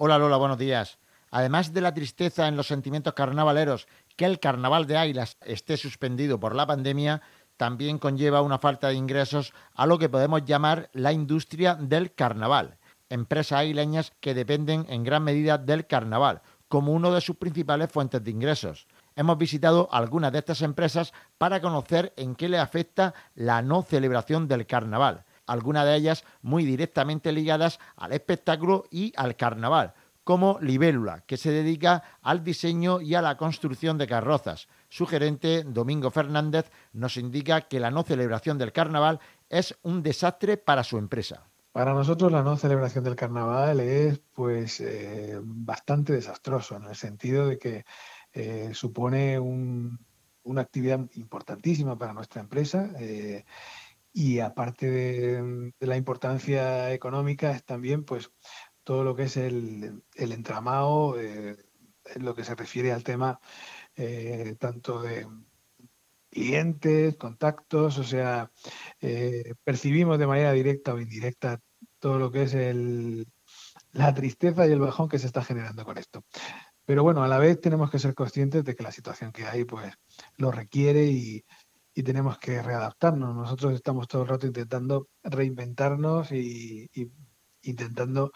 Hola Lola, buenos días. Además de la tristeza en los sentimientos carnavaleros que el carnaval de Águilas esté suspendido por la pandemia, también conlleva una falta de ingresos a lo que podemos llamar la industria del carnaval. Empresas aguileñas que dependen en gran medida del carnaval, como una de sus principales fuentes de ingresos. Hemos visitado algunas de estas empresas para conocer en qué le afecta la no celebración del carnaval, algunas de ellas muy directamente ligadas al espectáculo y al carnaval, como Libélula, que se dedica al diseño y a la construcción de carrozas. Su gerente, Domingo Fernández, nos indica que la no celebración del carnaval es un desastre para su empresa. Para nosotros la no celebración del carnaval es pues eh, bastante desastroso en el sentido de que eh, supone una actividad importantísima para nuestra empresa eh, y aparte de, de, la importancia económica es también pues todo lo que es el, entramado eh, lo que se refiere al tema eh, tanto de clientes, contactos, o sea, eh, percibimos de manera directa o indirecta todo lo que es el, la tristeza y el bajón que se está generando con esto. Pero bueno, a la vez tenemos que ser conscientes de que la situación que hay pues lo requiere y, tenemos que readaptarnos. Nosotros estamos todo el rato intentando reinventarnos y intentando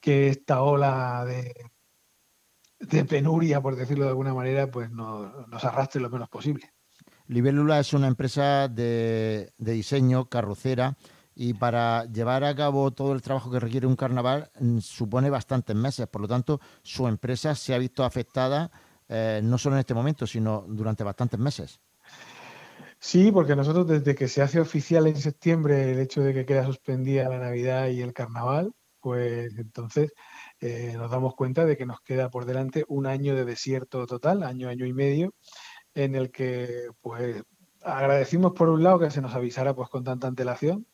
que esta ola de, de penuria, por decirlo de alguna manera, pues nos, arrastre lo menos posible. Libélula es una empresa de, diseño, carrocera, y para llevar a cabo todo el trabajo que requiere un carnaval mm, supone bastantes meses. Por lo tanto, su empresa se ha visto afectada eh, no solo en este momento, sino durante bastantes meses. Sí, porque nosotros desde que se hace oficial en septiembre el hecho de que queda suspendida la Navidad y el Carnaval, pues entonces eh, nos damos cuenta de que nos queda por delante un año de desierto total, año, año y medio, en el que pues agradecimos por un lado que se nos avisara pues con tanta antelación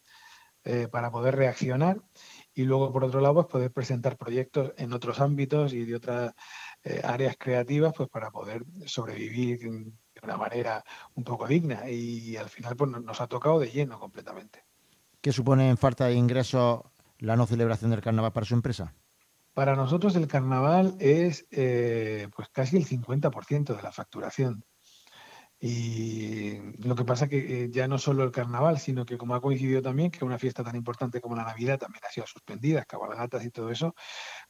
eh, para poder reaccionar y luego por otro lado pues poder presentar proyectos en otros ámbitos y de otras eh, áreas creativas pues para poder sobrevivir de una manera un poco digna y al final pues nos ha tocado de lleno completamente. ¿Qué supone en falta de ingresos la no celebración del carnaval para su empresa? Para nosotros el carnaval es eh, pues casi el 50% de la facturación. Y lo que pasa que eh, ya no solo el carnaval, sino que como ha coincidido también que una fiesta tan importante como la Navidad también ha sido suspendida, cabalgatas y todo eso,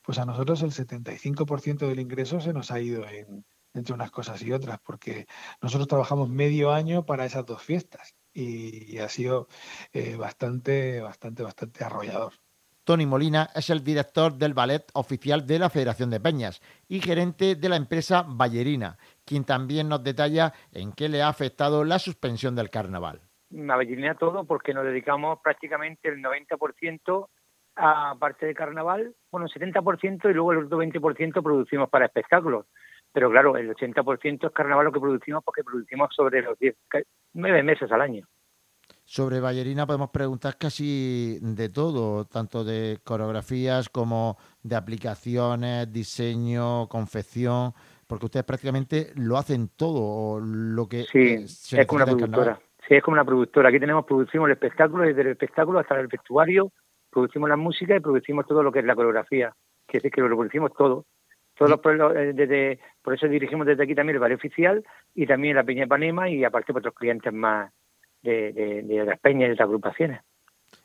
pues a nosotros el 75% del ingreso se nos ha ido en, entre unas cosas y otras, porque nosotros trabajamos medio año para esas dos fiestas y, ha sido eh, bastante, bastante, bastante arrollador. Tony Molina es el director del ballet oficial de la Federación de Peñas y gerente de la empresa Ballerina, quien también nos detalla en qué le ha afectado la suspensión del carnaval. La ballerina todo porque nos dedicamos prácticamente el 90% a parte de carnaval, bueno, 70% y luego el otro 20% producimos para espectáculos. Pero claro, el 80% es carnaval lo que producimos porque producimos sobre los 10, 9 meses al año. Sobre Ballerina podemos preguntar casi de todo, tanto de coreografías como de aplicaciones, diseño, confección, porque ustedes prácticamente lo hacen todo, lo que sí, es como una productora. Sí, es como una productora. Aquí tenemos producimos el espectáculo, desde el espectáculo hasta el vestuario, producimos la música y producimos todo lo que es la coreografía. que decir que lo producimos todo. Todos los, eh, desde, por eso dirigimos desde aquí también el ballet oficial y también la Peña de Panema y aparte otros clientes más de, de, las peñas y de las agrupaciones.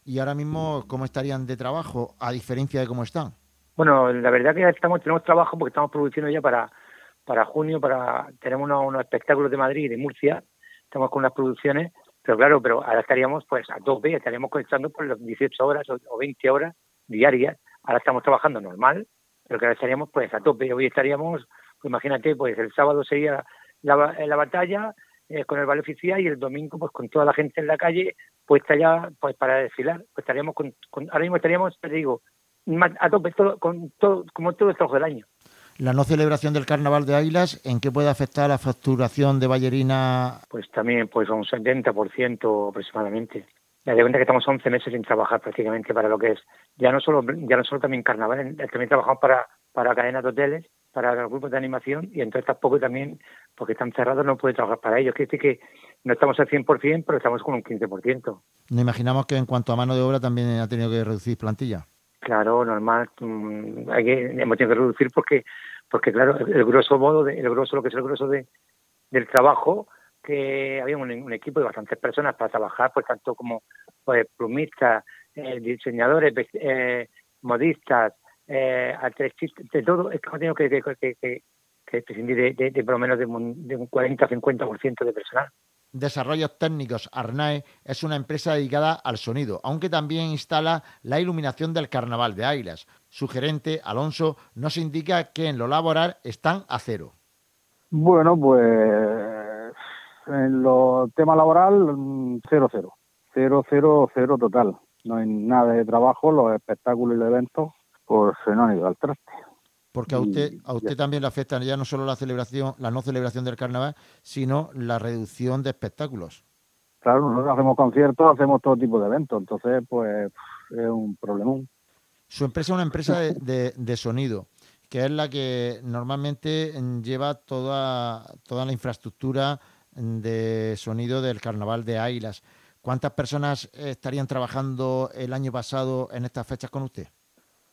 ¿Y ahora mismo cómo estarían de trabajo, a diferencia de cómo están? Bueno, la verdad que estamos tenemos trabajo porque estamos produciendo ya para, para junio, para tenemos unos, espectáculos de Madrid y de Murcia, estamos con unas producciones, pero claro, pero ahora estaríamos pues a tope, estaríamos conectando por las 18 horas o, 20 horas diarias, ahora estamos trabajando normal, pero que ahora estaríamos pues a tope, hoy estaríamos, pues imagínate, pues el sábado sería la, la batalla, eh, con el ballet oficial y el domingo pues con toda la gente en la calle puesta ya pues para desfilar pues estaríamos con, ahora mismo estaríamos te digo a tope todo, con todo como todo el trabajo del año la no celebración del carnaval de Águilas, ¿en qué puede afectar la facturación de Ballerina? Pues también, pues a un 70% aproximadamente. Ya de cuenta que estamos 11 meses sin trabajar prácticamente para lo que es. Ya no solo, ya no solo también carnaval, también trabajamos para, para cadenas de hoteles para los grupos de animación y entonces tampoco también, porque están cerrados, no puede trabajar para ellos. Quiere decir que no estamos al 100%, pero estamos con un 15%. Nos imaginamos que en cuanto a mano de obra también ha tenido que reducir plantilla. Claro, normal. Mm, hay que, hemos tenido que reducir porque, porque claro, el, grosso modo, de, el grosso, lo que es el grosso de, del trabajo, que había un, equipo de bastantes personas para trabajar, pues tanto como pues, plumistas, eh, diseñadores, eh, modistas, eh, de todo, es que hemos tenido que, que, que, que prescindir de, de, por lo menos de un, de un 40-50% de personal. Desarrollos Técnicos Arnae es una empresa dedicada al sonido, aunque también instala la iluminación del Carnaval de Águilas. Su gerente, Alonso, nos indica que en lo laboral están a cero. Bueno, pues en lo tema laboral, mm, cero, cero. Cero, cero, cero total. No hay nada de trabajo, los espectáculos y los eventos, pues se no han ido al traste. Porque a usted, a usted también le afecta ya no solo la celebración, la no celebración del carnaval, sino la reducción de espectáculos. Claro, nosotros hacemos conciertos, hacemos todo tipo de eventos, entonces pues es un problemón. Su empresa es una empresa de, de, sonido, que es la que normalmente lleva toda, toda la infraestructura de sonido del carnaval de Águilas. ¿Cuántas personas estarían trabajando el año pasado en estas fechas con usted?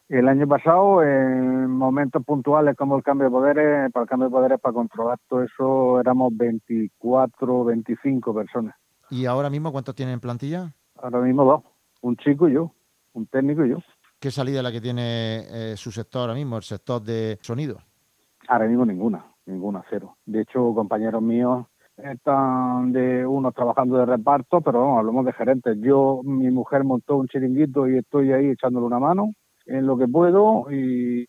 El año pasado, en momentos puntuales como el cambio de poderes, para el cambio de poderes, para controlar todo eso, éramos 24, 25 personas. ¿Y ahora mismo cuántos tienen en plantilla? Ahora mismo dos, un chico y yo, un técnico y yo. ¿Qué salida es la que tiene eh, su sector ahora mismo, el sector de sonido? Ahora mismo ninguna, ninguna, cero. De hecho, compañeros míos están de unos trabajando de reparto, pero vamos, hablamos de gerentes. Yo, mi mujer montó un chiringuito y estoy ahí echándole una mano en lo que puedo y,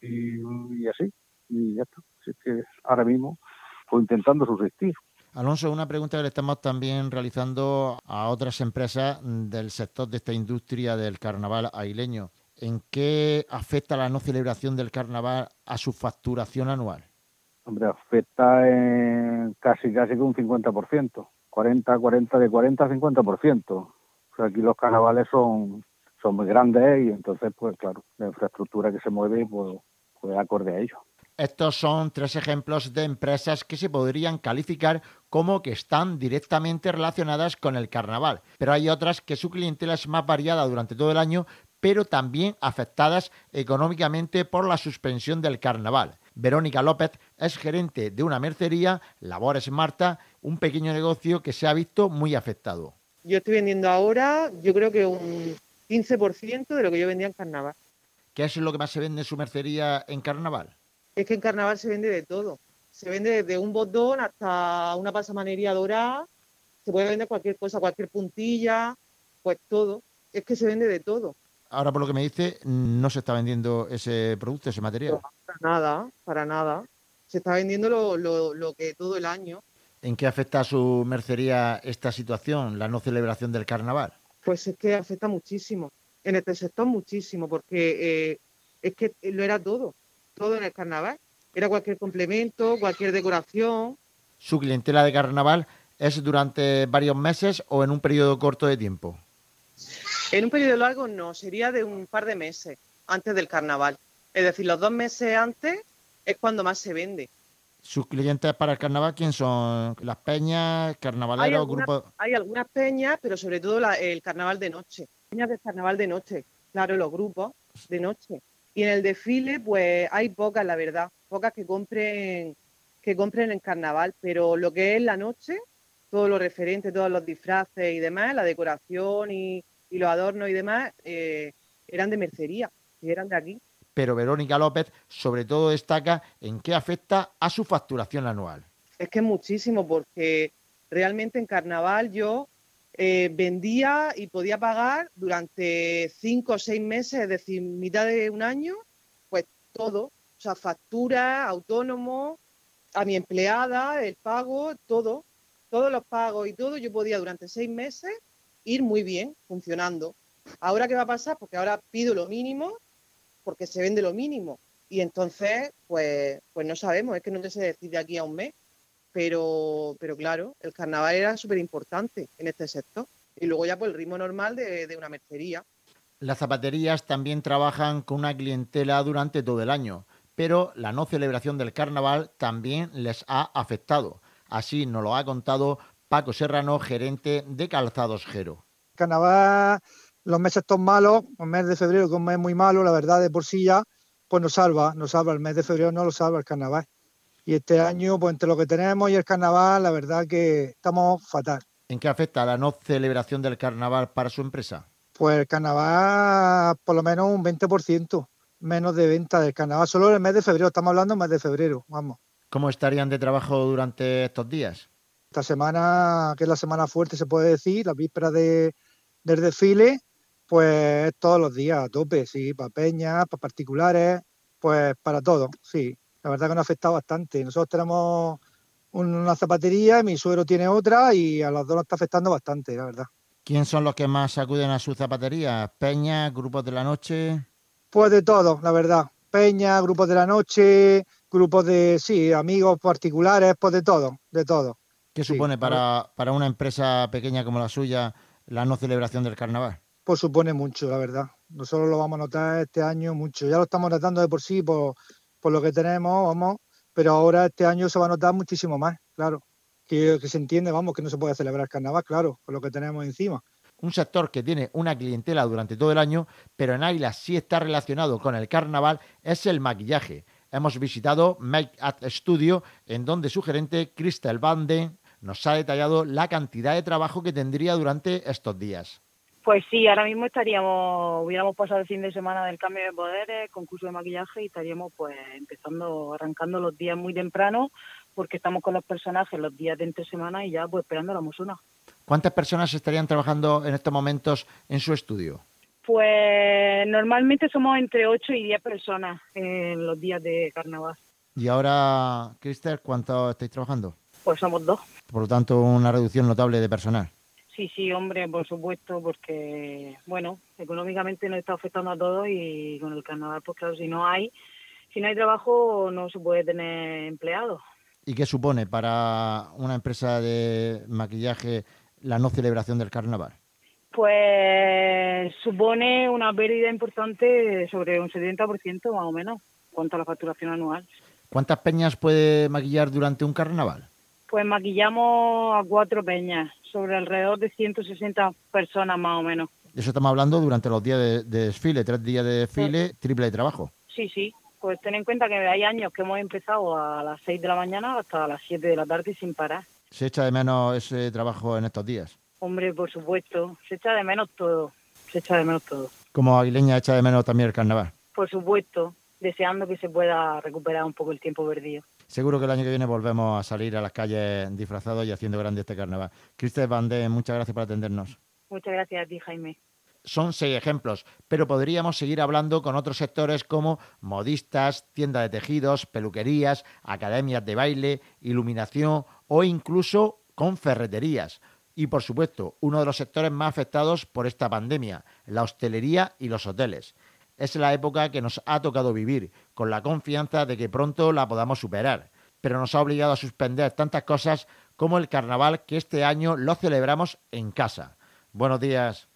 así. Y ya está. Así que ahora mismo estoy intentando subsistir. Alonso, una pregunta que le estamos también realizando a otras empresas del sector de esta industria del carnaval aileño. ¿En qué afecta la no celebración del carnaval a su facturación anual? Hombre, afecta en casi casi un 50%, 40, 40, de 40 a 50%. O sea, aquí los carnavales son son muy grandes y entonces, pues claro, la infraestructura que se mueve, pues, pues acorde a ello. Estos son tres ejemplos de empresas que se podrían calificar como que están directamente relacionadas con el carnaval, pero hay otras que su clientela es más variada durante todo el año, pero también afectadas económicamente por la suspensión del carnaval. Verónica López es gerente de una mercería, Labores Marta, un pequeño negocio que se ha visto muy afectado. Yo estoy vendiendo ahora, yo creo que un 15% de lo que yo vendía en carnaval. ¿Qué es lo que más se vende en su mercería en carnaval? Es que en carnaval se vende de todo. Se vende desde un botón hasta una pasamanería dorada. Se puede vender cualquier cosa, cualquier puntilla, pues todo. Es que se vende de todo. Ahora, por lo que me dice, no se está vendiendo ese producto, ese material. para nada, para nada. Se está vendiendo lo, lo, lo que todo el año. ¿En qué afecta a su mercería esta situación, la no celebración del carnaval? pues es que afecta muchísimo. En este sector muchísimo, porque eh, es que lo era todo, todo en el carnaval. Era cualquier complemento, cualquier decoración. ¿Su clientela de carnaval es durante varios meses o en un periodo corto de tiempo? En un periodo largo no, sería de un par de meses antes del carnaval. Es decir, los dos meses antes es cuando más se vende. ¿Sus clientes para el carnaval quién son? ¿Las peñas, carnavaleros, grupos? Hay algunas peñas, pero sobre todo el carnaval de noche. Peñas del carnaval de noche, claro, los grupos de noche. Y en el desfile, pues hay pocas, la verdad, pocas que compren que compren en carnaval, pero lo que es la noche, todo lo referente, todos los disfraces y demás, la decoración y, los adornos y demás, eh, eran de mercería, y eran de aquí. Pero Verónica López sobre todo destaca en qué afecta a su facturación anual. Es que muchísimo, porque realmente en carnaval yo eh, vendía y podía pagar durante cinco o seis meses, es decir, mitad de un año, pues todo, o sea, factura, autónomo, a mi empleada, el pago, todo, todos los pagos y todo, yo podía durante seis meses ir muy bien, funcionando. Ahora, ¿qué va a pasar? Porque ahora pido lo mínimo porque se vende lo mínimo. Y entonces, pues, pues no sabemos, es que no se decide aquí a un mes. Pero, pero claro, el carnaval era súper importante en este sector. Y luego ya pues el ritmo normal de, de una mercería. Las zapaterías también trabajan con una clientela durante todo el año, pero la no celebración del carnaval también les ha afectado. Así nos lo ha contado Paco Serrano, gerente de Calzados Gero. Carnaval los meses estos malos, el mes de febrero, que es un mes muy malo, la verdad, de por sí ya, pues nos salva, nos salva. El mes de febrero no lo salva el carnaval. Y este año, pues entre lo que tenemos y el carnaval, la verdad que estamos fatal. ¿En qué afecta la no celebración del carnaval para su empresa? Pues el carnaval, por lo menos un 20% menos de venta del carnaval, solo en el mes de febrero, estamos hablando del mes de febrero, vamos. ¿Cómo estarían de trabajo durante estos días? Esta semana, que es la semana fuerte, se puede decir, la víspera de, del desfile, pues todos los días a tope, sí, para peñas, para particulares, pues para todo, sí. La verdad que nos ha afectado bastante. Nosotros tenemos una zapatería, mi suegro tiene otra y a los dos nos está afectando bastante, la verdad. ¿Quién son los que más acuden a su zapatería? ¿Peñas, grupos de la noche? Pues de todo, la verdad. Peña, grupos de la noche, grupos de, sí, amigos particulares, pues de todo, de todo. ¿Qué supone para, para una empresa pequeña como la suya la no celebración del carnaval? Pues supone mucho, la verdad. Nosotros lo vamos a notar este año mucho. Ya lo estamos notando de por sí, por, por lo que tenemos, vamos, pero ahora este año se va a notar muchísimo más, claro. Que, que se entiende, vamos, que no se puede celebrar carnaval, claro, con lo que tenemos encima un sector que tiene una clientela durante todo el año, pero en Águila sí está relacionado con el carnaval, es el maquillaje. Hemos visitado Make Up Studio, en donde su gerente, Cristel Bande, nos ha detallado la cantidad de trabajo que tendría durante estos días. Pues sí, ahora mismo estaríamos, hubiéramos pasado el fin de semana del cambio de poderes, concurso de maquillaje y estaríamos pues empezando, arrancando los días muy temprano porque estamos con los personajes los días de entre semana y ya pues esperando la musona. ¿Cuántas personas estarían trabajando en estos momentos en su estudio? Pues normalmente somos entre 8 y 10 personas en los días de carnaval. ¿Y ahora, Cristel, cuánto estáis trabajando? Pues somos dos. Por lo tanto, una reducción notable de personal. Sí, sí, hombre, por supuesto, porque, bueno, económicamente nos está afectando a todos y con el carnaval, pues claro, si no hay, si no hay trabajo, no se puede tener empleados. ¿Y qué supone para una empresa de maquillaje la no celebración del carnaval? Pues supone una pérdida importante sobre un 70% más o menos, cuanto a la facturación anual. ¿Cuántas peñas puede maquillar durante un carnaval? Pues maquillamos a cuatro peñas, sobre alrededor de 160 personas más o menos. Eso estamos hablando durante los días de, desfile, tres días de desfile, triple de trabajo. Sí, sí. Pues ten en cuenta que hay años que hemos empezado a las 6 de la mañana hasta las 7 de la tarde sin parar. ¿Se echa de menos ese trabajo en estos días? Hombre, por supuesto. Se echa de menos todo. Se echa de menos todo. ¿Como aguileña echa de menos también el carnaval? Por supuesto. Deseando que se pueda recuperar un poco el tiempo perdido. Seguro que el año que viene volvemos a salir a las calles disfrazados y haciendo grande este carnaval. Cristel Van muchas gracias por atendernos. Muchas gracias a ti, Jaime. Son seis ejemplos, pero podríamos seguir hablando con otros sectores como modistas, tiendas de tejidos, peluquerías, academias de baile, iluminación o incluso con ferreterías. Y por supuesto, uno de los sectores más afectados por esta pandemia, la hostelería y los hoteles. Es la época que nos ha tocado vivir, con la confianza de que pronto la podamos superar, pero nos ha obligado a suspender tantas cosas como el carnaval que este año lo celebramos en casa. Buenos días.